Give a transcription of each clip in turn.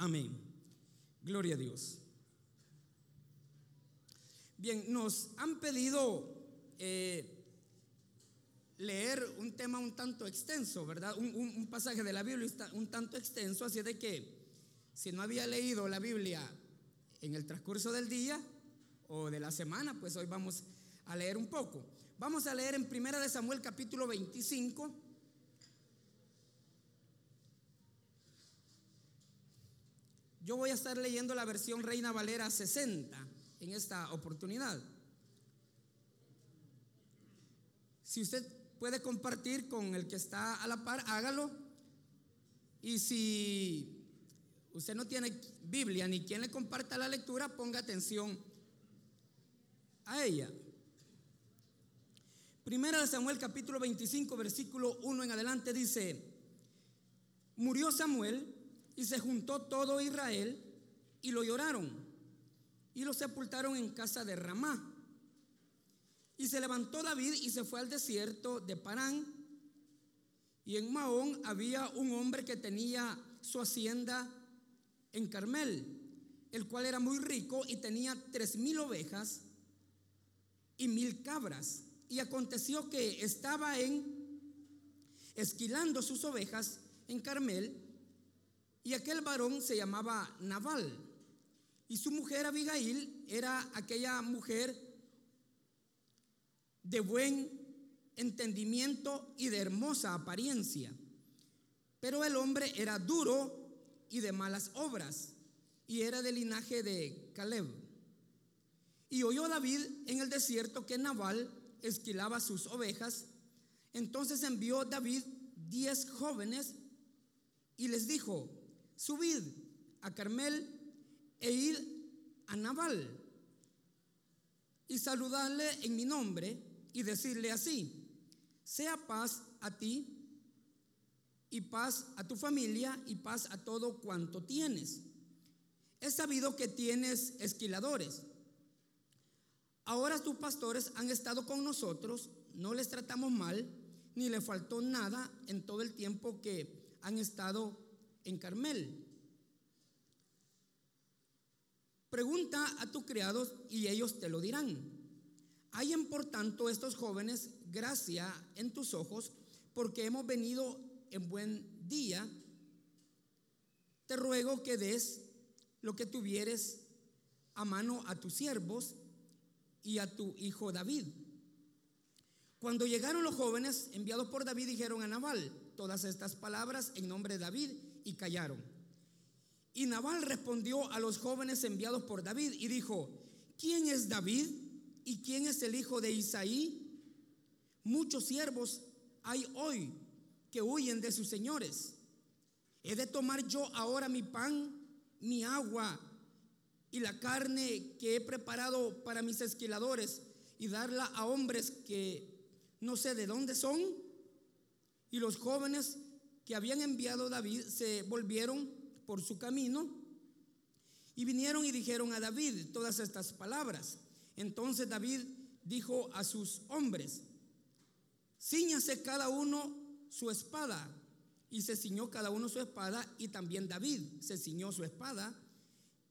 Amén. Gloria a Dios. Bien, nos han pedido eh, leer un tema un tanto extenso, ¿verdad? Un, pasaje de la Biblia un tanto extenso, así de que si no había leído la Biblia en el transcurso del día o de la semana, pues hoy vamos a leer un poco. Vamos a leer en Primera de Samuel capítulo 25. Yo voy a estar leyendo la versión Reina Valera 60 en esta oportunidad. Si usted puede compartir con el que está a la par, hágalo. Y si usted no tiene Biblia ni quien le comparta la lectura, ponga atención a ella. Primera de Samuel capítulo 25 versículo 1 en adelante dice, murió Samuel y se juntó todo Israel y lo lloraron y lo sepultaron en casa de Ramá. Y se levantó David y se fue al desierto de Parán. Y en Mahón había un hombre que tenía su hacienda en Carmel, el cual era muy rico y tenía tres mil ovejas y mil cabras. Y aconteció que estaba en esquilando sus ovejas en Carmel, y aquel varón se llamaba Naval y su mujer Abigail era aquella mujer de buen entendimiento y de hermosa apariencia. Pero el hombre era duro y de malas obras, y era del linaje de Caleb. Y oyó David en el desierto que Nabal esquilaba sus ovejas. Entonces envió David diez jóvenes y les dijo, subid a Carmel e ir a Nabal y saludarle en mi nombre y decirle así, sea paz a ti y paz a tu familia y paz a todo cuanto tienes. He sabido que tienes esquiladores. Ahora tus pastores han estado con nosotros, no les tratamos mal, ni le faltó nada en todo el tiempo que han estado en Carmel. Pregunta a tus criados y ellos te lo dirán. Hayan por tanto estos jóvenes gracia en tus ojos, porque hemos venido en buen día. Te ruego que des lo que tuvieres a mano a tus siervos y a tu hijo David. Cuando llegaron los jóvenes enviados por David, dijeron a Nabal todas estas palabras en nombre de David y callaron. Y Nabal respondió a los jóvenes enviados por David y dijo, ¿quién es David y quién es el hijo de Isaí? Muchos siervos hay hoy que huyen de sus señores. ¿He de tomar yo ahora mi pan, mi agua y la carne que he preparado para mis esquiladores y darla a hombres que no sé de dónde son? Y los jóvenes que habían enviado David se volvieron por su camino y vinieron y dijeron a David todas estas palabras. Entonces David dijo a sus hombres, ciñase cada uno su espada. Y se ciñó cada uno su espada y también David se ciñó su espada.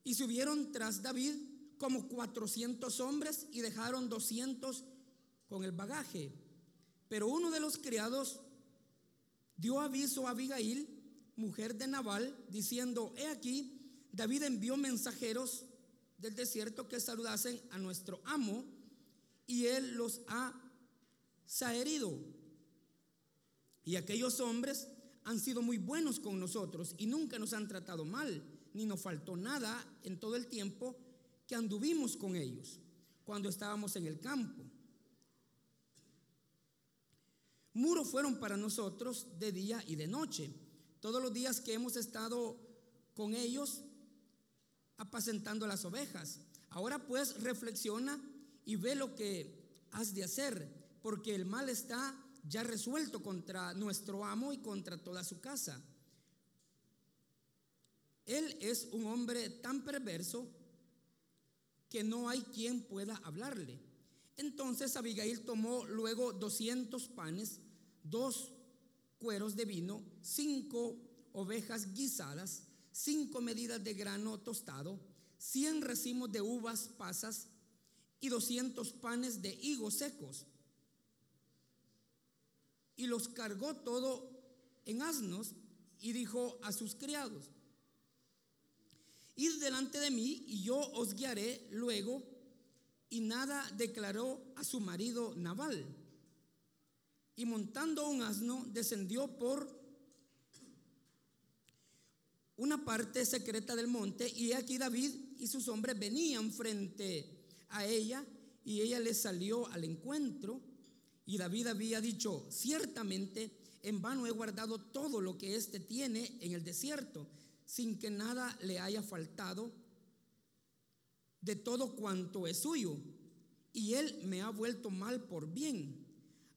Y subieron tras David como cuatrocientos hombres y dejaron doscientos con el bagaje. Pero uno de los criados dio aviso a Abigail mujer de Nabal, diciendo, he aquí, David envió mensajeros del desierto que saludasen a nuestro amo y él los ha saherido. Y aquellos hombres han sido muy buenos con nosotros y nunca nos han tratado mal, ni nos faltó nada en todo el tiempo que anduvimos con ellos, cuando estábamos en el campo. Muros fueron para nosotros de día y de noche todos los días que hemos estado con ellos apacentando las ovejas. Ahora pues reflexiona y ve lo que has de hacer, porque el mal está ya resuelto contra nuestro amo y contra toda su casa. Él es un hombre tan perverso que no hay quien pueda hablarle. Entonces Abigail tomó luego 200 panes, dos cueros de vino, cinco ovejas guisadas, cinco medidas de grano tostado, cien racimos de uvas pasas y doscientos panes de higos secos. Y los cargó todo en asnos y dijo a sus criados, Id delante de mí y yo os guiaré luego. Y nada declaró a su marido Naval. Y montando un asno, descendió por una parte secreta del monte. Y aquí David y sus hombres venían frente a ella. Y ella le salió al encuentro. Y David había dicho, ciertamente en vano he guardado todo lo que éste tiene en el desierto sin que nada le haya faltado de todo cuanto es suyo. Y él me ha vuelto mal por bien.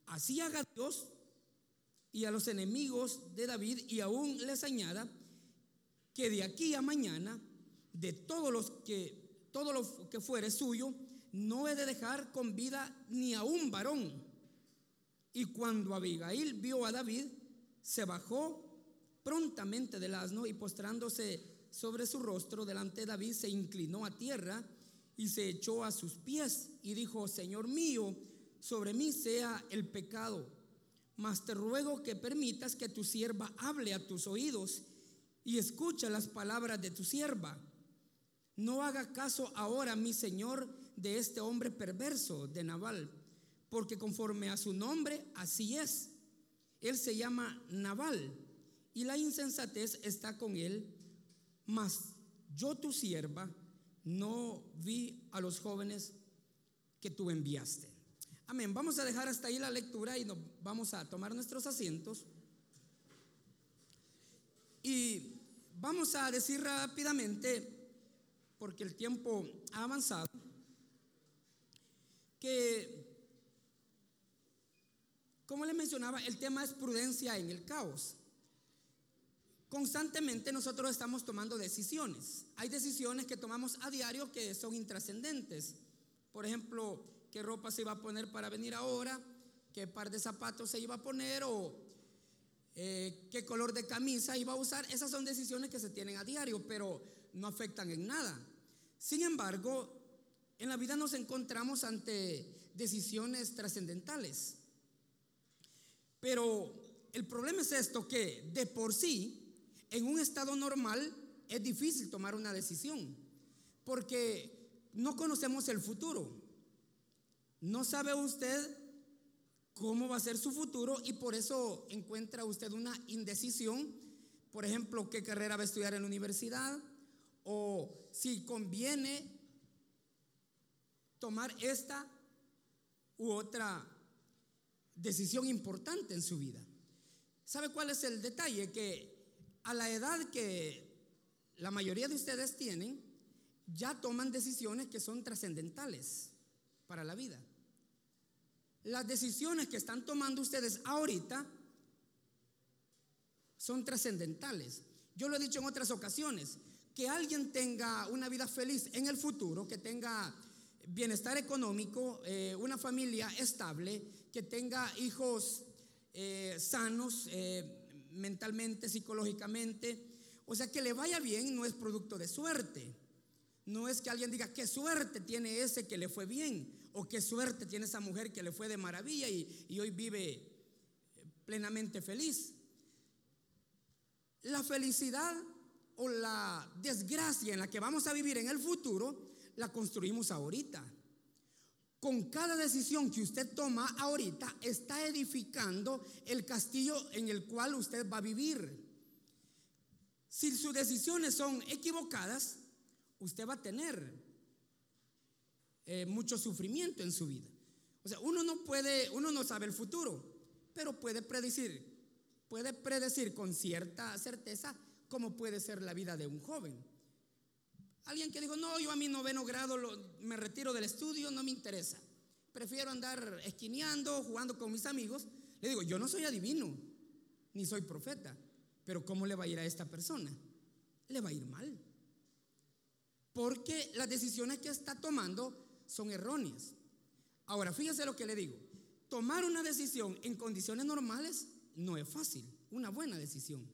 Así haga Dios y a los enemigos de David y aún les añada que de aquí a mañana de todos los que todo lo que fuere suyo no he de dejar con vida ni a un varón. Y cuando Abigail vio a David, se bajó prontamente del asno y postrándose sobre su rostro delante de David, se inclinó a tierra y se echó a sus pies y dijo, Señor mío, sobre mí sea el pecado, mas te ruego que permitas que tu sierva hable a tus oídos y escucha las palabras de tu sierva. No haga caso ahora, mi Señor, de este hombre perverso de Naval, porque conforme a su nombre, así es. Él se llama Naval y la insensatez está con él, mas yo tu sierva no vi a los jóvenes que tú enviaste. Amén. Vamos a dejar hasta ahí la lectura y nos vamos a tomar nuestros asientos. Y vamos a decir rápidamente, porque el tiempo ha avanzado, que, como les mencionaba, el tema es prudencia en el caos. Constantemente nosotros estamos tomando decisiones. Hay decisiones que tomamos a diario que son intrascendentes. Por ejemplo, qué ropa se iba a poner para venir ahora, qué par de zapatos se iba a poner o eh, qué color de camisa iba a usar. Esas son decisiones que se tienen a diario, pero no afectan en nada. Sin embargo, en la vida nos encontramos ante decisiones trascendentales. Pero el problema es esto, que de por sí en un estado normal es difícil tomar una decisión, porque no conocemos el futuro. No sabe usted cómo va a ser su futuro y por eso encuentra usted una indecisión, por ejemplo, qué carrera va a estudiar en la universidad o si conviene tomar esta u otra decisión importante en su vida. ¿Sabe cuál es el detalle? Que a la edad que la mayoría de ustedes tienen, ya toman decisiones que son trascendentales para la vida. Las decisiones que están tomando ustedes ahorita son trascendentales. Yo lo he dicho en otras ocasiones, que alguien tenga una vida feliz en el futuro, que tenga bienestar económico, eh, una familia estable, que tenga hijos eh, sanos, eh, mentalmente, psicológicamente. O sea, que le vaya bien no es producto de suerte. No es que alguien diga, qué suerte tiene ese que le fue bien, o qué suerte tiene esa mujer que le fue de maravilla y, y hoy vive plenamente feliz. La felicidad o la desgracia en la que vamos a vivir en el futuro, la construimos ahorita. Con cada decisión que usted toma ahorita, está edificando el castillo en el cual usted va a vivir. Si sus decisiones son equivocadas, usted va a tener eh, mucho sufrimiento en su vida. O sea, uno no puede, uno no sabe el futuro, pero puede predecir, puede predecir con cierta certeza cómo puede ser la vida de un joven. Alguien que dijo, no, yo a mi noveno grado me retiro del estudio, no me interesa. Prefiero andar esquineando, jugando con mis amigos. Le digo, yo no soy adivino, ni soy profeta, pero ¿cómo le va a ir a esta persona? Le va a ir mal. Porque las decisiones que está tomando son erróneas. Ahora, fíjese lo que le digo. Tomar una decisión en condiciones normales no es fácil, una buena decisión.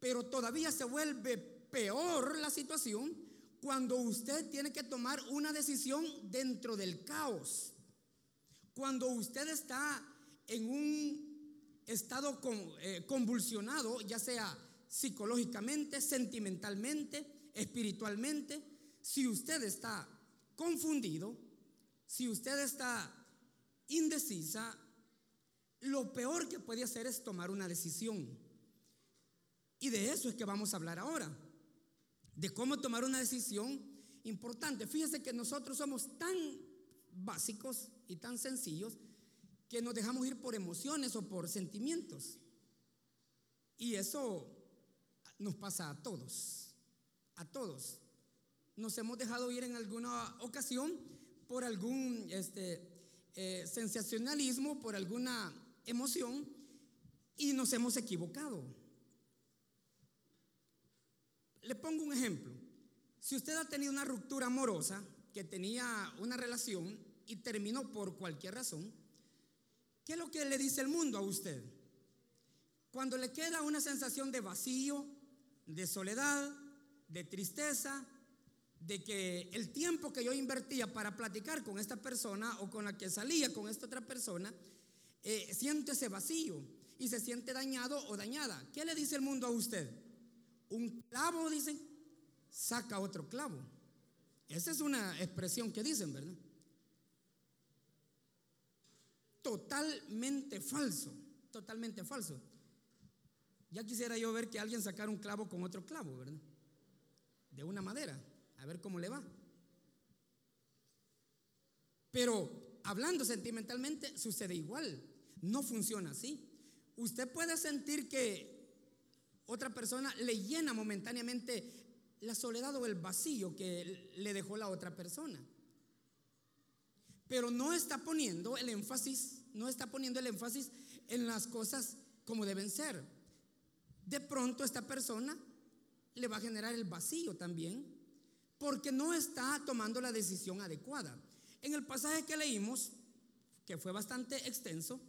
Pero todavía se vuelve peor la situación cuando usted tiene que tomar una decisión dentro del caos. Cuando usted está en un estado eh, convulsionado, ya sea psicológicamente, sentimentalmente, espiritualmente, si usted está confundido, si usted está indecisa, lo peor que puede hacer es tomar una decisión. Y de eso es que vamos a hablar ahora, de cómo tomar una decisión importante. Fíjese que nosotros somos tan básicos y tan sencillos que nos dejamos ir por emociones o por sentimientos. Y eso nos pasa a todos, a todos. Nos hemos dejado ir en alguna ocasión por algún este, eh, sensacionalismo, por alguna emoción y nos hemos equivocado. Le pongo un ejemplo. Si usted ha tenido una ruptura amorosa, que tenía una relación y terminó por cualquier razón, ¿qué es lo que le dice el mundo a usted? Cuando le queda una sensación de vacío, de soledad, de tristeza, de que el tiempo que yo invertía para platicar con esta persona o con la que salía con esta otra persona, eh, siente ese vacío y se siente dañado o dañada. ¿Qué le dice el mundo a usted? Un clavo, dicen, saca otro clavo. Esa es una expresión que dicen, ¿verdad? Totalmente falso, totalmente falso. Ya quisiera yo ver que alguien sacara un clavo con otro clavo, ¿verdad? De una madera, a ver cómo le va. Pero hablando sentimentalmente sucede igual, no funciona así. Usted puede sentir que otra persona le llena momentáneamente la soledad o el vacío que le dejó la otra persona. Pero no está poniendo el énfasis, no está poniendo el énfasis en las cosas como deben ser. De pronto esta persona le va a generar el vacío también, porque no está tomando la decisión adecuada. En el pasaje que leímos, que fue bastante extenso,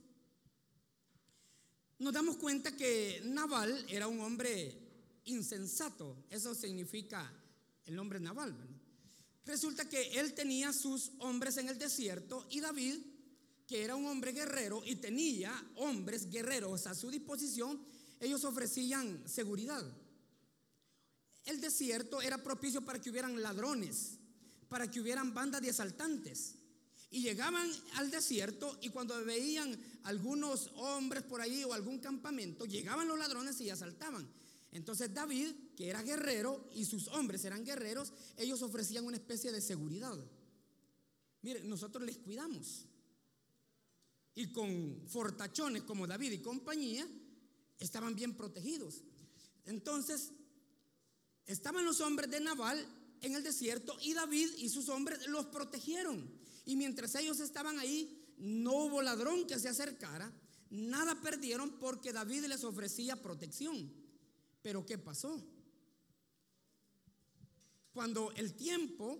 nos damos cuenta que Naval era un hombre insensato. Eso significa el nombre Naval. Resulta que él tenía sus hombres en el desierto y David, que era un hombre guerrero y tenía hombres guerreros a su disposición, ellos ofrecían seguridad. El desierto era propicio para que hubieran ladrones, para que hubieran bandas de asaltantes. Y llegaban al desierto y cuando veían algunos hombres por ahí o algún campamento, llegaban los ladrones y asaltaban. Entonces David, que era guerrero y sus hombres eran guerreros, ellos ofrecían una especie de seguridad. Miren, nosotros les cuidamos. Y con fortachones como David y compañía, estaban bien protegidos. Entonces, estaban los hombres de Naval en el desierto y David y sus hombres los protegieron. Y mientras ellos estaban ahí, no hubo ladrón que se acercara, nada perdieron porque David les ofrecía protección. Pero ¿qué pasó? Cuando el tiempo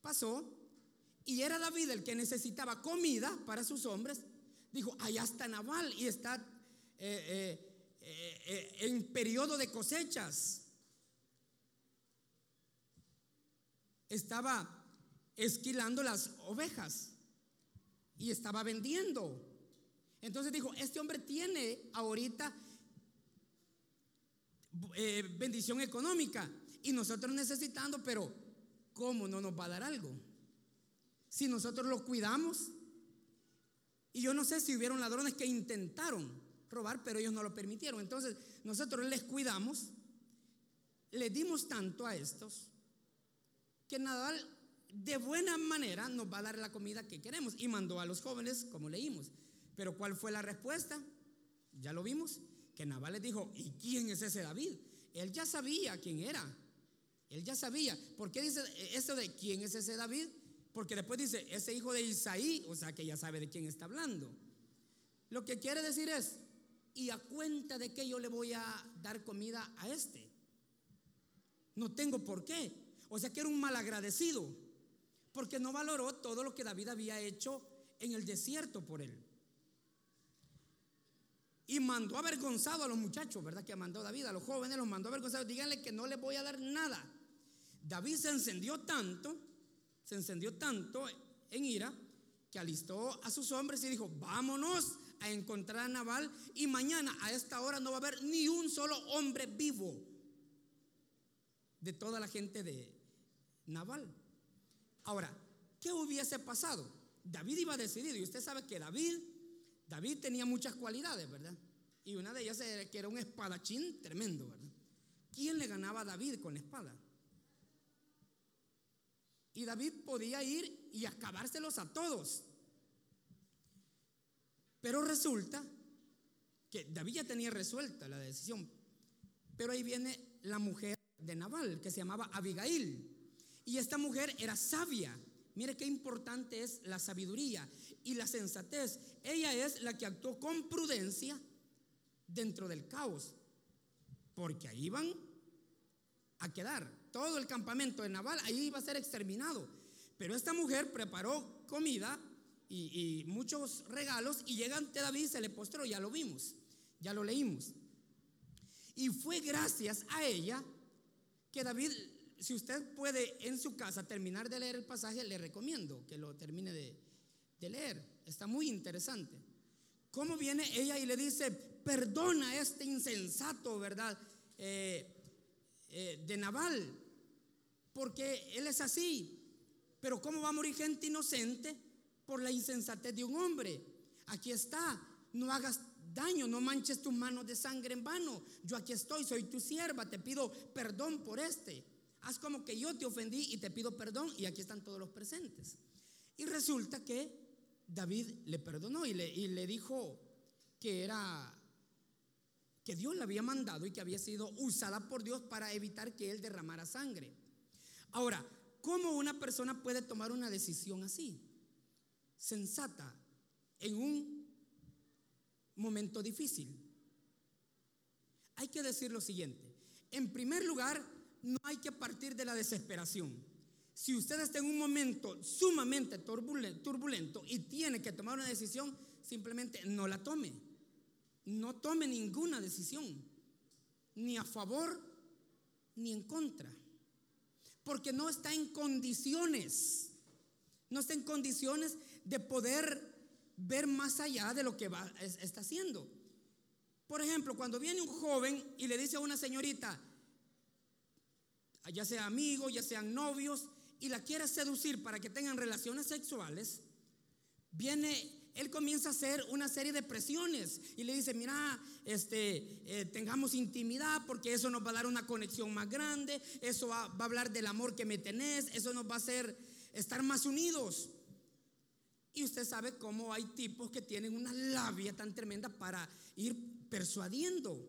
pasó y era David el que necesitaba comida para sus hombres, dijo, allá está Naval y está eh, eh, eh, en periodo de cosechas. Estaba esquilando las ovejas y estaba vendiendo. Entonces dijo, este hombre tiene ahorita eh, bendición económica y nosotros necesitando, pero ¿cómo no nos va a dar algo? Si nosotros lo cuidamos, y yo no sé si hubieron ladrones que intentaron robar, pero ellos no lo permitieron. Entonces nosotros les cuidamos, les dimos tanto a estos, que Nadal de buena manera nos va a dar la comida que queremos. Y mandó a los jóvenes, como leímos. Pero ¿cuál fue la respuesta? Ya lo vimos, que Nabal les dijo, ¿y quién es ese David? Él ya sabía quién era. Él ya sabía. ¿Por qué dice eso de quién es ese David? Porque después dice, ese hijo de Isaí, o sea que ya sabe de quién está hablando. Lo que quiere decir es, ¿y a cuenta de que yo le voy a dar comida a este? No tengo por qué. O sea que era un malagradecido porque no valoró todo lo que David había hecho en el desierto por él. y mandó avergonzado a los muchachos, ¿verdad? Que mandó David, a los jóvenes los mandó avergonzados. Díganle que no les voy a dar nada. David se encendió tanto, se encendió tanto en ira, que alistó a sus hombres y dijo, vámonos a encontrar a Naval y mañana a esta hora no va a haber ni un solo hombre vivo de toda la gente de Naval. Ahora, ¿qué hubiese pasado? David iba decidido y usted sabe que David David tenía muchas cualidades, ¿verdad? Y una de ellas era que era un espadachín tremendo, ¿verdad? ¿Quién le ganaba a David con la espada? Y David podía ir y acabárselos a todos. Pero resulta que David ya tenía resuelta la decisión. Pero ahí viene la mujer de Nabal, que se llamaba Abigail. Y esta mujer era sabia. Mire qué importante es la sabiduría y la sensatez. Ella es la que actuó con prudencia dentro del caos, porque ahí iban a quedar. Todo el campamento de Naval ahí iba a ser exterminado. Pero esta mujer preparó comida y, muchos regalos y llega ante David, se le postró, ya lo vimos, ya lo leímos. Y fue gracias a ella que David, si usted puede en su casa terminar de leer el pasaje, le recomiendo que lo termine de, leer. Está muy interesante. ¿Cómo viene ella y le dice, perdona a este insensato, ¿verdad? Eh, eh, de Naval, porque él es así. Pero ¿cómo va a morir gente inocente por la insensatez de un hombre? Aquí está, no hagas daño, no manches tus manos de sangre en vano. Yo aquí estoy, soy tu sierva, te pido perdón por este. Haz como que yo te ofendí y te pido perdón y aquí están todos los presentes. Y resulta que David le perdonó y le, y le dijo que era que Dios le había mandado y que había sido usada por Dios para evitar que él derramara sangre. Ahora, ¿cómo una persona puede tomar una decisión así? Sensata, en un momento difícil. Hay que decir lo siguiente. En primer lugar, no hay que partir de la desesperación. Si usted está en un momento sumamente turbulento y tiene que tomar una decisión, simplemente no la tome. No tome ninguna decisión, ni a favor ni en contra. Porque no está en condiciones, no está en condiciones de poder ver más allá de lo que está haciendo. Por ejemplo, cuando viene un joven y le dice a una señorita, ya sea amigo, ya sean novios, y la quiere seducir para que tengan relaciones sexuales, viene él comienza a hacer una serie de presiones y le dice, mira, este, eh, tengamos intimidad porque eso nos va a dar una conexión más grande, eso va, va, a hablar del amor que me tenés, eso nos va a hacer estar más unidos. Y usted sabe cómo hay tipos que tienen una labia tan tremenda para ir persuadiendo.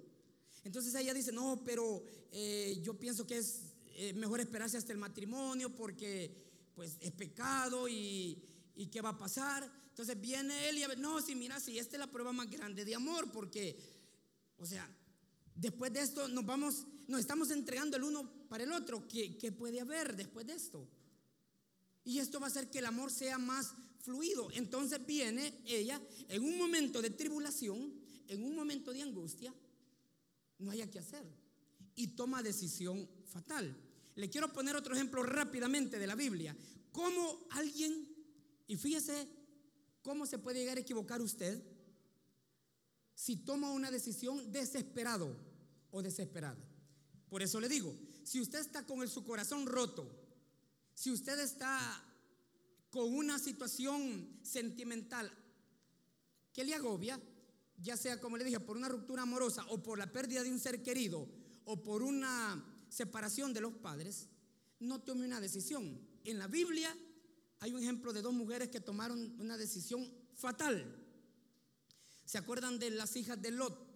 Entonces ella dice, no, pero eh, yo pienso que es eh, mejor esperarse hasta el matrimonio porque pues es pecado y, y qué va a pasar. Entonces viene él y no, si mira, si esta es la prueba más grande de amor porque, o sea, después de esto nos vamos, nos estamos entregando el uno para el otro. ¿Qué, qué puede haber después de esto? Y esto va a hacer que el amor sea más fluido. Entonces viene ella en un momento de tribulación, en un momento de angustia, no haya que hacer. Y toma decisión fatal. Le quiero poner otro ejemplo rápidamente de la Biblia. ¿Cómo alguien, y fíjese cómo se puede llegar a equivocar usted si toma una decisión desesperado o desesperada? Por eso le digo, si usted está con su corazón roto, si usted está con una situación sentimental que le agobia, ya sea como le dije, por una ruptura amorosa o por la pérdida de un ser querido o por una separación de los padres, no tome una decisión. En la Biblia hay un ejemplo de dos mujeres que tomaron una decisión fatal. ¿Se acuerdan de las hijas de Lot?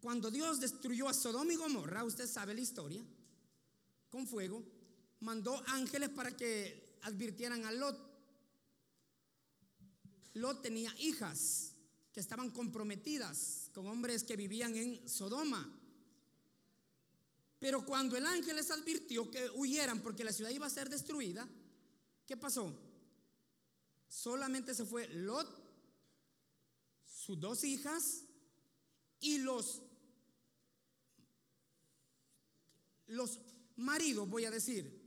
Cuando Dios destruyó a Sodoma y Gomorra, usted sabe la historia, con fuego, mandó ángeles para que advirtieran a Lot. Lot tenía hijas que estaban comprometidas con hombres que vivían en Sodoma. Pero cuando el ángel les advirtió que huyeran porque la ciudad iba a ser destruida, ¿qué pasó? Solamente se fue Lot, sus dos hijas y los, los maridos, voy a decir,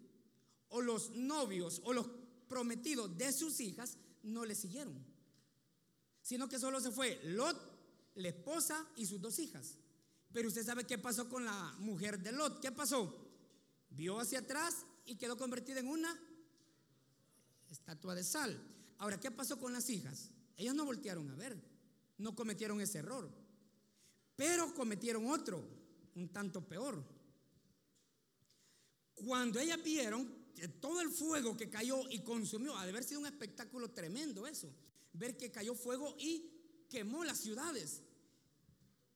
o los novios o los prometidos de sus hijas no le siguieron, sino que solo se fue Lot, la esposa y sus dos hijas. Pero usted sabe qué pasó con la mujer de Lot. ¿Qué pasó? Vio hacia atrás y quedó convertida en una estatua de sal. Ahora, ¿qué pasó con las hijas? Ellas no voltearon a ver, no cometieron ese error, pero cometieron otro, un tanto peor. Cuando ellas vieron que todo el fuego que cayó y consumió, ha de haber sido un espectáculo tremendo eso, ver que cayó fuego y quemó las ciudades.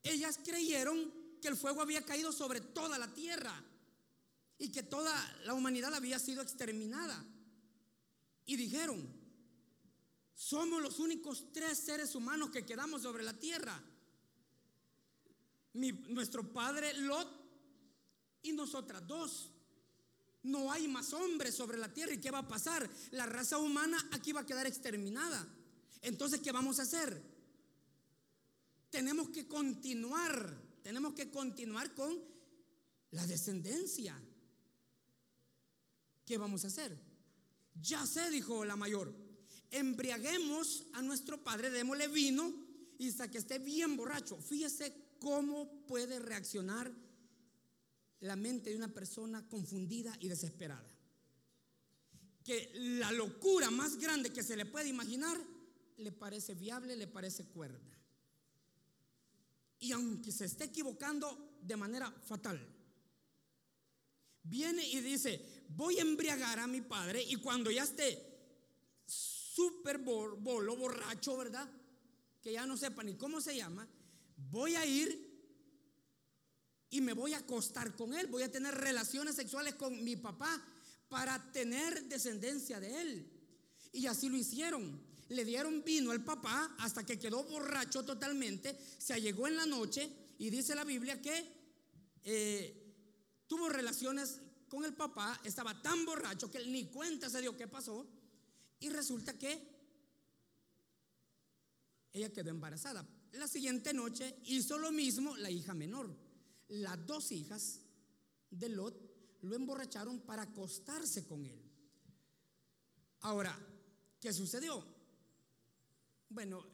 Ellas creyeron que el fuego había caído sobre toda la tierra y que toda la humanidad había sido exterminada. Y dijeron, somos los únicos tres seres humanos que quedamos sobre la tierra. nuestro padre Lot y nosotras dos. No hay más hombres sobre la tierra. ¿Y qué va a pasar? La raza humana aquí va a quedar exterminada. Entonces, ¿qué vamos a hacer? Tenemos que continuar, tenemos que continuar con la descendencia. ¿Qué vamos a hacer? Ya sé, dijo la mayor, embriaguemos a nuestro padre, démosle vino y hasta que esté bien borracho. Fíjese cómo puede reaccionar la mente de una persona confundida y desesperada. Que la locura más grande que se le puede imaginar le parece viable, le parece cuerda. Y aunque se esté equivocando de manera fatal, viene y dice, voy a embriagar a mi padre y cuando ya esté súper bolo, borracho, ¿verdad? Que ya no sepa ni cómo se llama, voy a ir y me voy a acostar con él, voy a tener relaciones sexuales con mi papá para tener descendencia de él. Y así lo hicieron. Le dieron vino al papá hasta que quedó borracho totalmente, se allegó en la noche y dice la Biblia que eh, tuvo relaciones con el papá, estaba tan borracho que ni cuenta se dio qué pasó y resulta que ella quedó embarazada. La siguiente noche hizo lo mismo la hija menor las dos hijas de Lot lo emborracharon para acostarse con él. Ahora, ¿qué sucedió? Bueno,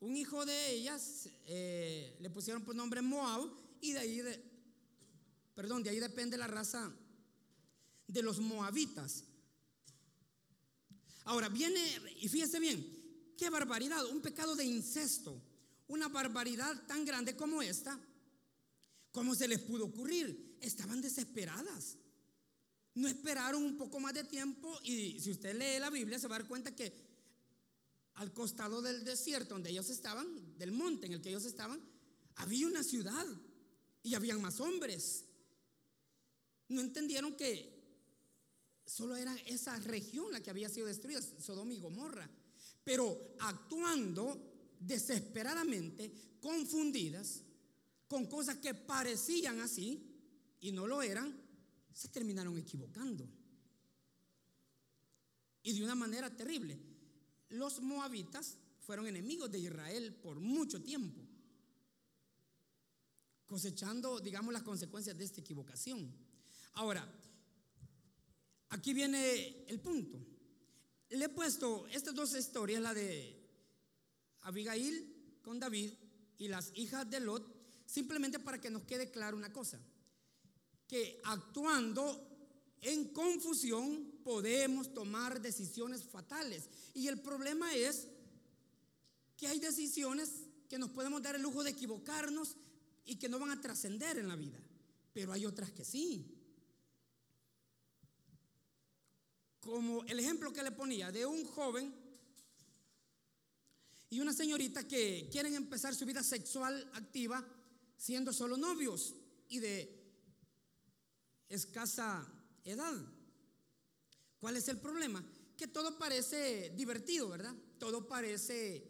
un hijo de ellas eh, le pusieron por nombre Moab y de ahí, perdón, de ahí depende la raza de los moabitas. Ahora viene, y fíjese bien, qué barbaridad, un pecado de incesto una barbaridad tan grande como esta, ¿cómo se les pudo ocurrir? Estaban desesperadas. No esperaron un poco más de tiempo y si usted lee la Biblia se va a dar cuenta que al costado del desierto donde ellos estaban, del monte en el que ellos estaban, había una ciudad y habían más hombres. No entendieron que solo era esa región la que había sido destruida, Sodoma y Gomorra. Pero actuando desesperadamente confundidas con cosas que parecían así y no lo eran, se terminaron equivocando. Y de una manera terrible. Los moabitas fueron enemigos de Israel por mucho tiempo, cosechando, digamos, las consecuencias de esta equivocación. Ahora, aquí viene el punto. Le he puesto estas dos historias, la de Abigail con David y las hijas de Lot, simplemente para que nos quede claro una cosa, que actuando en confusión podemos tomar decisiones fatales. Y el problema es que hay decisiones que nos podemos dar el lujo de equivocarnos y que no van a trascender en la vida, pero hay otras que sí. Como el ejemplo que le ponía de un joven y una señorita que quieren empezar su vida sexual activa siendo solo novios y de escasa edad. ¿Cuál es el problema? Que todo parece divertido, ¿verdad? Todo parece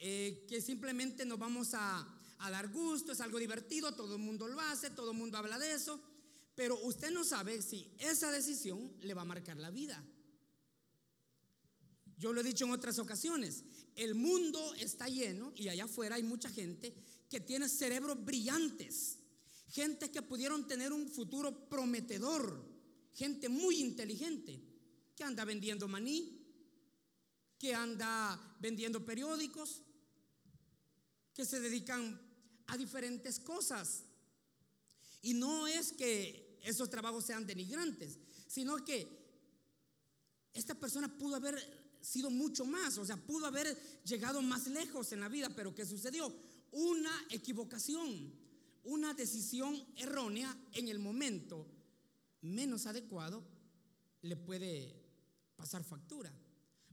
eh, que simplemente nos vamos a, a dar gusto, es algo divertido, todo el mundo lo hace, todo el mundo habla de eso, pero usted no sabe si esa decisión le va a marcar la vida. Yo lo he dicho en otras ocasiones, el mundo está lleno y allá afuera hay mucha gente que tiene cerebros brillantes, gente que pudieron tener un futuro prometedor, gente muy inteligente, que anda vendiendo maní, que anda vendiendo periódicos, que se dedican a diferentes cosas. Y no es que esos trabajos sean denigrantes, sino que esta persona pudo haber sido mucho más, o sea, pudo haber llegado más lejos en la vida, pero ¿qué sucedió? Una equivocación, una decisión errónea en el momento menos adecuado le puede pasar factura.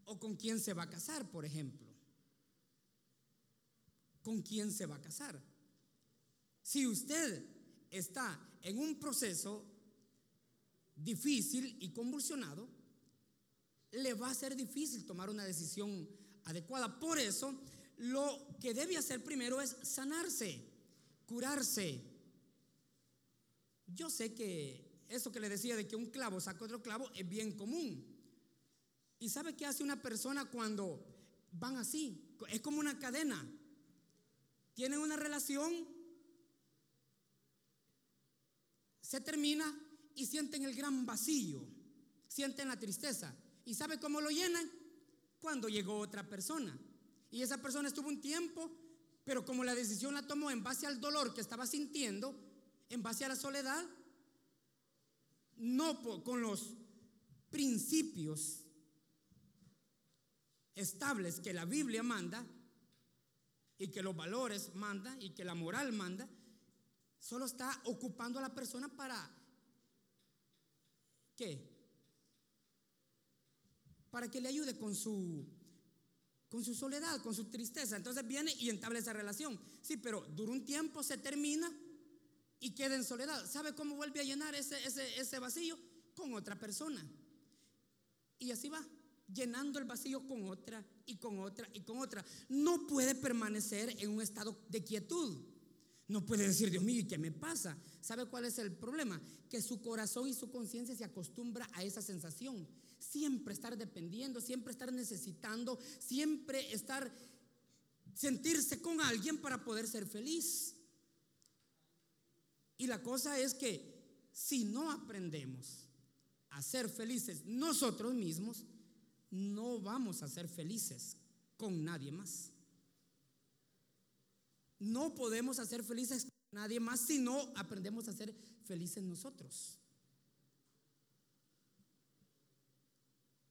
O con quién se va a casar, por ejemplo. ¿Con quién se va a casar? Si usted está en un proceso difícil y convulsionado, le va a ser difícil tomar una decisión adecuada. Por eso, lo que debe hacer primero es sanarse, curarse. Yo sé que eso que le decía de que un clavo saca otro clavo es bien común. ¿Y sabe qué hace una persona cuando van así? Es como una cadena. Tienen una relación, se termina y sienten el gran vacío, sienten la tristeza. ¿Y sabe cómo lo llenan? Cuando llegó otra persona. Y esa persona estuvo un tiempo, pero como la decisión la tomó en base al dolor que estaba sintiendo, en base a la soledad, no con los principios estables que la Biblia manda y que los valores manda y que la moral manda, solo está ocupando a la persona para ¿qué? para que le ayude con su, con su soledad, con su tristeza. Entonces viene y entabla esa relación. Sí, pero dura un tiempo, se termina y queda en soledad. ¿Sabe cómo vuelve a llenar ese, ese, ese vacío? Con otra persona. Y así va, llenando el vacío con otra y con otra y con otra. No puede permanecer en un estado de quietud. No puede decir, Dios mío, ¿y qué me pasa? ¿Sabe cuál es el problema? Que su corazón y su conciencia se acostumbra a esa sensación siempre estar dependiendo, siempre estar necesitando, siempre estar, sentirse con alguien para poder ser feliz. Y la cosa es que si no aprendemos a ser felices nosotros mismos, no vamos a ser felices con nadie más. No podemos hacer felices con nadie más si no aprendemos a ser felices nosotros.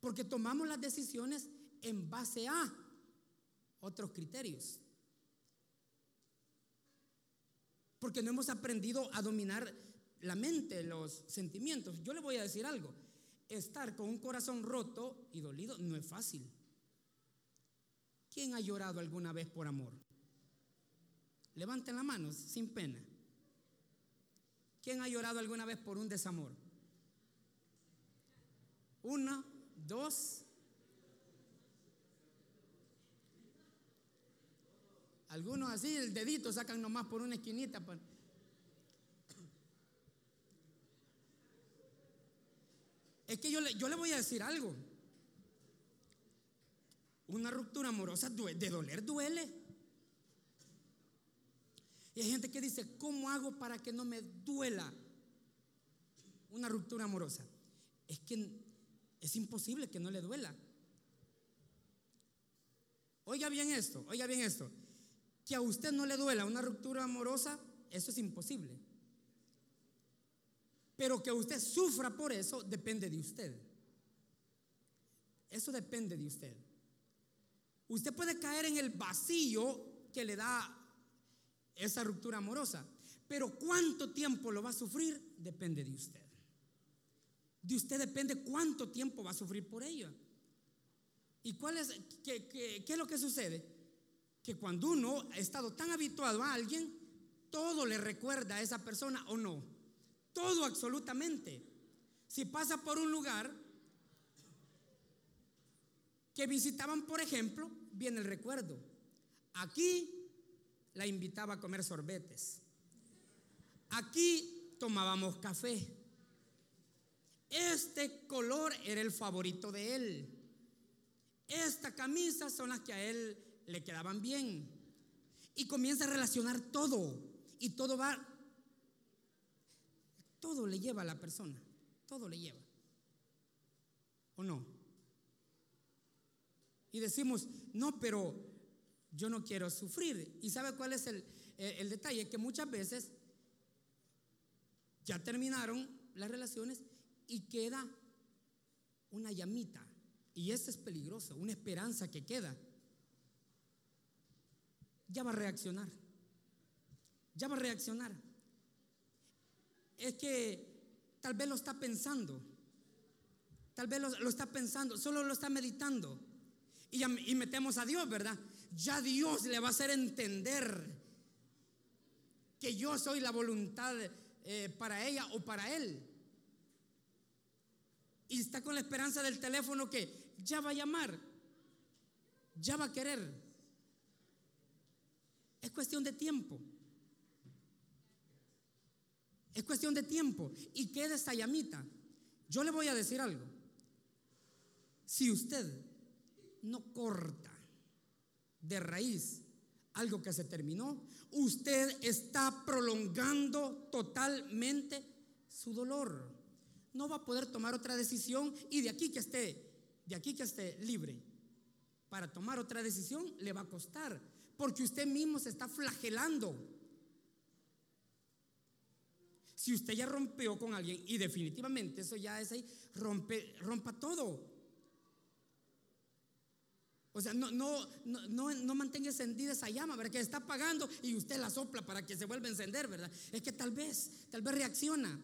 Porque tomamos las decisiones en base a otros criterios. Porque no hemos aprendido a dominar la mente, los sentimientos. Yo le voy a decir algo. Estar con un corazón roto y dolido no es fácil. ¿Quién ha llorado alguna vez por amor? Levanten la mano sin pena. ¿Quién ha llorado alguna vez por un desamor? Una, dos. Algunos así, el dedito sacan nomás por una esquinita. Pues. Es que yo le, yo le voy a decir algo. Una ruptura amorosa de doler duele. Y hay gente que dice, ¿cómo hago para que no me duela una ruptura amorosa? Es que es imposible que no le duela. Oiga bien esto, oiga bien esto. Que a usted no le duela una ruptura amorosa, eso es imposible. Pero que usted sufra por eso depende de usted. Eso depende de usted. Usted puede caer en el vacío que le da esa ruptura amorosa, pero cuánto tiempo lo va a sufrir depende de usted. De usted depende cuánto tiempo va a sufrir por ello. ¿Y cuál es, qué, qué, qué es lo que sucede? Que cuando uno ha estado tan habituado a alguien, todo le recuerda a esa persona o no. Todo absolutamente. Si pasa por un lugar que visitaban, por ejemplo, viene el recuerdo. Aquí la invitaba a comer sorbetes. Aquí tomábamos café. Este color era el favorito de él. esta camisa son las que a él le quedaban bien. Y comienza a relacionar todo. Y todo va, todo le lleva a la persona. Todo le lleva. ¿O no? Y decimos, no, pero yo no quiero sufrir. ¿Y sabe cuál es el, el detalle? Que muchas veces ya terminaron las relaciones y queda una llamita. Y eso es peligroso, una esperanza que queda. Ya va a reaccionar. Ya va a reaccionar. Es que tal vez lo está pensando. Tal vez lo, está pensando, solo lo está meditando. Y, y metemos a Dios, ¿verdad? Ya Dios le va a hacer entender que yo soy la voluntad eh, para ella o para él. Y está con la esperanza del teléfono que ya va a llamar, ya va a querer. Es cuestión de tiempo. Es cuestión de tiempo. Y queda esta llamita. Yo le voy a decir algo. Si usted no corta de raíz algo que se terminó, usted está prolongando totalmente su dolor. No va a poder tomar otra decisión y de aquí que esté, de aquí que esté libre, para tomar otra decisión le va a costar, porque usted mismo se está flagelando. Si usted ya rompió con alguien y definitivamente eso ya es ahí, rompe, rompa todo. O sea, no, no, no, no, mantenga encendida esa llama, ¿verdad? Que está apagando y usted la sopla para que se vuelva a encender, ¿verdad? Es que tal vez, tal vez reacciona,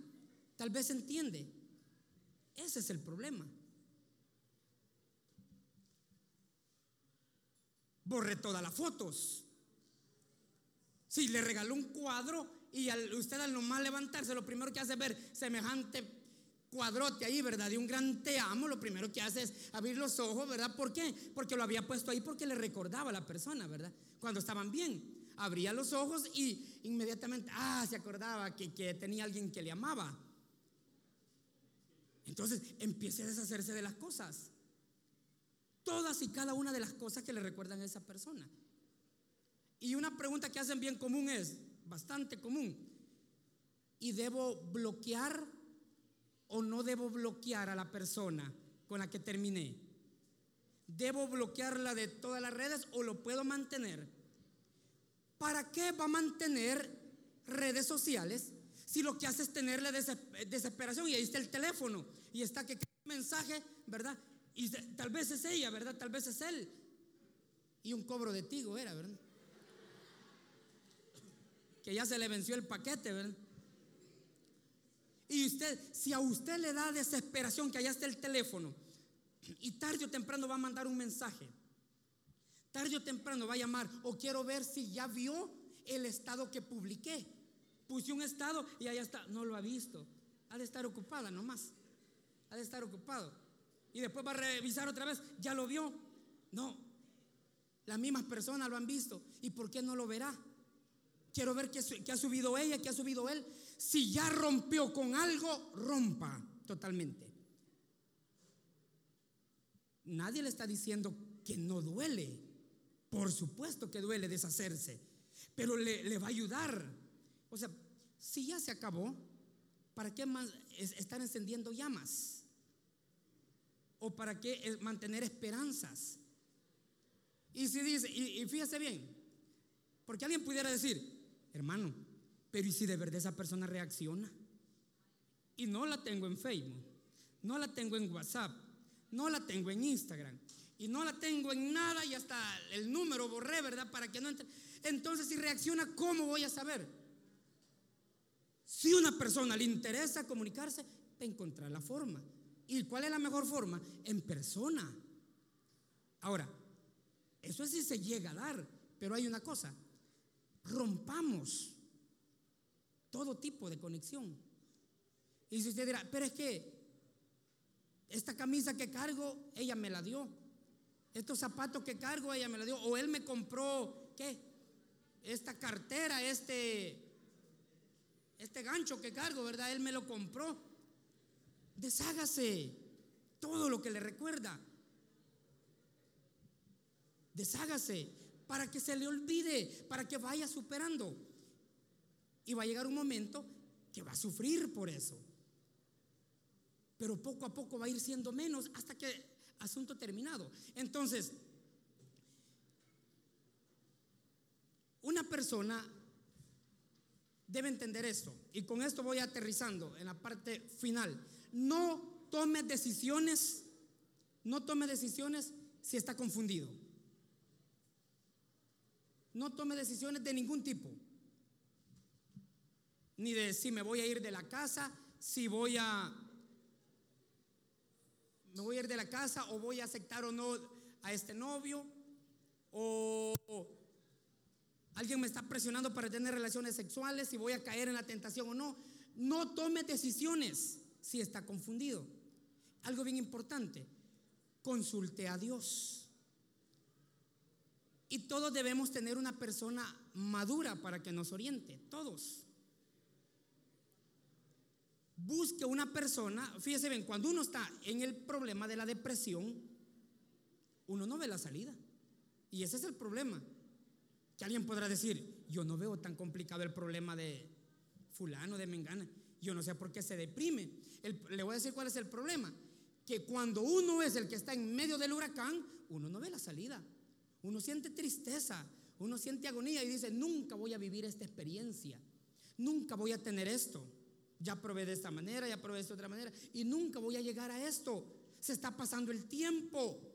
tal vez entiende. Ese es el problema. Borre todas las fotos. Si le regaló un cuadro y usted al nomás levantarse, lo primero que hace es ver semejante cuadrote ahí, ¿verdad? De un gran te amo, lo primero que hace es abrir los ojos, ¿verdad? ¿Por qué? Porque lo había puesto ahí porque le recordaba a la persona, ¿verdad? Cuando estaban bien. Abría los ojos y inmediatamente, ah, se acordaba que, que tenía alguien que le amaba. Entonces empiece a deshacerse de las cosas. Todas y cada una de las cosas que le recuerdan a esa persona. Y una pregunta que hacen bien común es, bastante común, ¿y debo bloquear o no debo bloquear a la persona con la que terminé? ¿Debo bloquearla de todas las redes o lo puedo mantener? ¿Para qué va a mantener redes sociales si lo que hace es tenerle desesperación y ahí está el teléfono y está que mensaje, ¿verdad? Y tal vez es ella, ¿verdad? Tal vez es él. Y un cobro de tigo era, ¿verdad? Que ya se le venció el paquete, ¿verdad? Y usted, si a usted le da desesperación que allá está el teléfono, y tarde o temprano va a mandar un mensaje, tarde o temprano va a llamar, o quiero ver si ya vio el estado que publiqué. Puse un estado y allá está, no lo ha visto. Ha de estar ocupada nomás. Ha de estar ocupado. Y después va a revisar otra vez, ya lo vio. No, las mismas personas lo han visto. ¿Y por qué no lo verá? Quiero ver qué, ha subido ella, qué ha subido él. Si ya rompió con algo, rompa totalmente. Nadie le está diciendo que no duele. Por supuesto que duele deshacerse, pero le, va a ayudar. O sea, si ya se acabó, ¿para qué más estar encendiendo llamas? ¿O para qué mantener esperanzas? Y si dice, y, y fíjese bien, porque alguien pudiera decir, Hermano, pero ¿y si de verdad esa persona reacciona? Y no la tengo en Facebook, no la tengo en WhatsApp, no la tengo en Instagram, y no la tengo en nada y hasta el número borré, ¿verdad? Para que no entre. Entonces, si reacciona, ¿cómo voy a saber? Si una persona le interesa comunicarse, encontrar la forma. ¿Y cuál es la mejor forma? En persona. Ahora, eso es si se llega a dar, pero hay una cosa, rompamos todo tipo de conexión. Y si usted dirá, pero es que esta camisa que cargo, ella me la dio. Estos zapatos que cargo, ella me la dio. O él me compró, ¿qué? Esta cartera, este, este gancho que cargo, ¿verdad? Él me lo compró. Deshágase todo lo que le recuerda. Deshágase para que se le olvide, para que vaya superando. Y va a llegar un momento que va a sufrir por eso. Pero poco a poco va a ir siendo menos hasta que asunto terminado. Entonces, una persona debe entender esto. Y con esto voy aterrizando en la parte final. No tome decisiones, no tome decisiones si está confundido. No tome decisiones de ningún tipo. Ni de si me voy a ir de la casa, si voy a me voy a ir de la casa o voy a aceptar o no a este novio o alguien me está presionando para tener relaciones sexuales, si voy a caer en la tentación o no. No tome decisiones si está confundido. Algo bien importante, consulte a Dios. Y todos debemos tener una persona madura para que nos oriente, todos. Busque una persona, fíjese bien, cuando uno está en el problema de la depresión, uno no ve la salida. Y ese es el problema. Que alguien podrá decir, yo no veo tan complicado el problema de fulano, de mengana. Yo no sé por qué se deprime. le voy a decir cuál es el problema. Que cuando uno es el que está en medio del huracán, uno no ve la salida. Uno siente tristeza, uno siente agonía y dice, nunca voy a vivir esta experiencia. Nunca voy a tener esto. Ya probé de esta manera, ya probé de esta otra manera. Y nunca voy a llegar a esto. Se está pasando el tiempo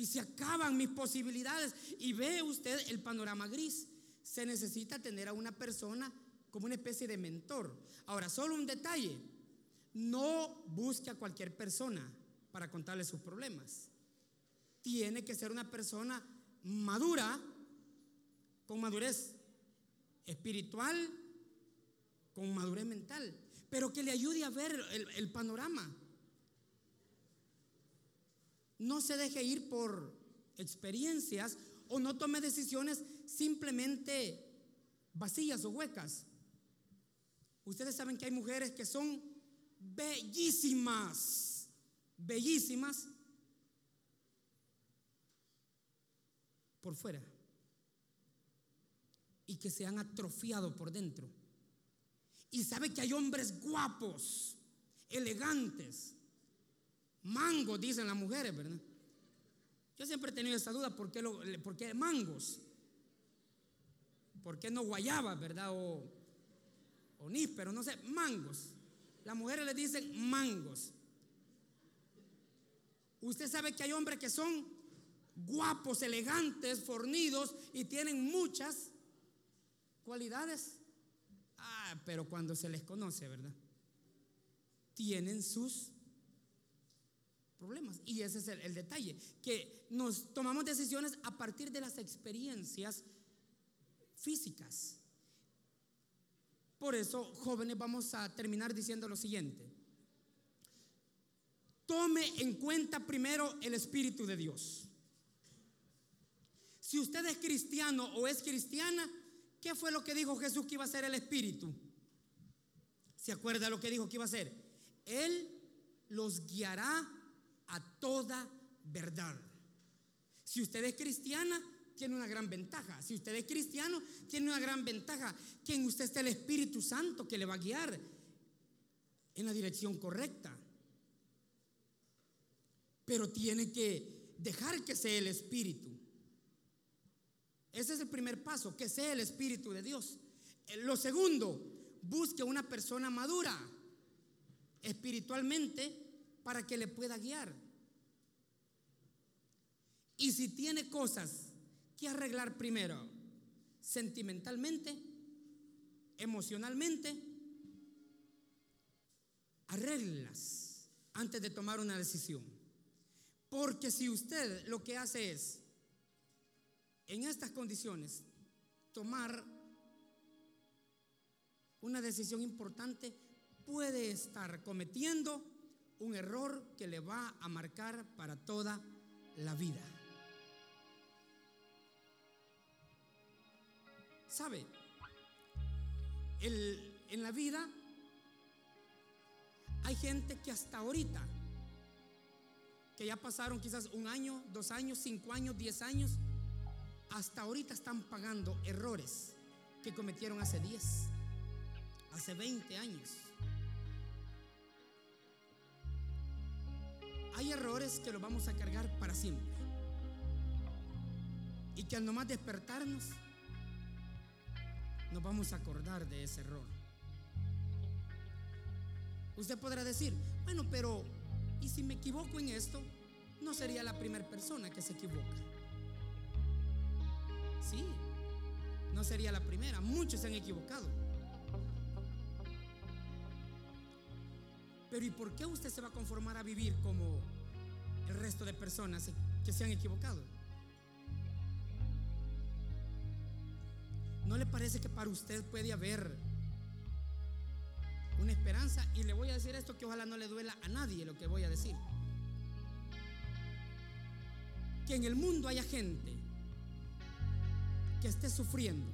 y se acaban mis posibilidades. Y ve usted el panorama gris. Se necesita tener a una persona como una especie de mentor. Ahora, solo un detalle. No busque a cualquier persona para contarle sus problemas. Tiene que ser una persona madura, con madurez espiritual, con madurez mental, pero que le ayude a ver el, el panorama. No se deje ir por experiencias o no tome decisiones simplemente vacías o huecas. Ustedes saben que hay mujeres que son bellísimas, bellísimas por fuera y que se han atrofiado por dentro. Y sabe que hay hombres guapos, elegantes, Mangos, dicen las mujeres, ¿verdad? Yo siempre he tenido esa duda, ¿por qué, lo, por qué mangos? ¿Por qué no guayabas, verdad? O, o no sé, mangos. Las mujeres le dicen mangos. Usted sabe que hay hombres que son guapos, elegantes, fornidos y tienen muchas cualidades. Ah, pero cuando se les conoce, ¿verdad? Tienen sus problemas. Y ese es el, detalle, que nos tomamos decisiones a partir de las experiencias físicas. Por eso, jóvenes, vamos a terminar diciendo lo siguiente. Tome en cuenta primero el Espíritu de Dios. Si usted es cristiano o es cristiana, ¿qué fue lo que dijo Jesús que iba a ser el Espíritu? ¿Se acuerda lo que dijo que iba a ser? Él los guiará a toda verdad. Si usted es cristiana, tiene una gran ventaja. Si usted es cristiano, tiene una gran ventaja. Que en usted está el Espíritu Santo que le va a guiar en la dirección correcta. Pero tiene que dejar que sea el Espíritu. Ese es el primer paso, que sea el Espíritu de Dios. Lo segundo, busque una persona madura espiritualmente para que le pueda guiar. Y si tiene cosas que arreglar primero, sentimentalmente, emocionalmente, arreglas antes de tomar una decisión. Porque si usted lo que hace es, en estas condiciones, tomar una decisión importante, puede estar cometiendo un error que le va a marcar para toda la vida. ¿Sabe? en la vida hay gente que hasta ahorita que ya pasaron quizás un año, dos años, cinco años, diez años, hasta ahorita están pagando errores que cometieron hace 10, hace 20 años. Hay errores que los vamos a cargar para siempre. Y que al nomás despertarnos, nos vamos a acordar de ese error. Usted podrá decir, bueno, pero ¿y si me equivoco en esto? No sería la primera persona que se equivoca. Sí, no sería la primera. Muchos se han equivocado. Pero ¿y por qué usted se va a conformar a vivir como el resto de personas que se han equivocado? Parece que para usted puede haber una esperanza? Y le voy a decir esto que ojalá no le duela a nadie lo que voy a decir. Que en el mundo haya gente que esté sufriendo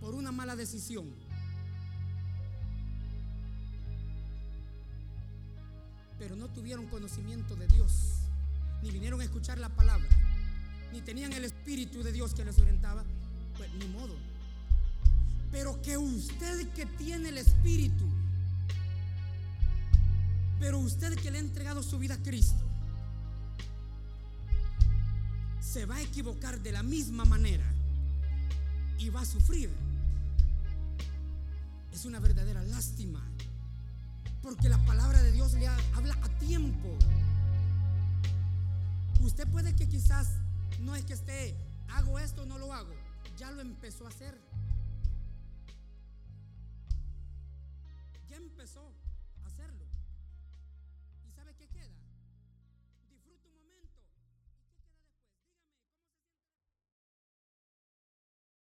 por una mala decisión. Pero no tuvieron conocimiento de Dios, ni vinieron a escuchar la palabra, ni tenían el Espíritu de Dios que les orientaba, pues ni modo. Pero que usted que tiene el Espíritu, pero usted que le ha entregado su vida a Cristo, se va a equivocar de la misma manera y va a sufrir es una verdadera lástima. Porque la palabra de Dios le habla a tiempo. Usted puede que quizás no es que esté, hago esto no lo hago. Ya lo empezó a hacer. Ya empezó.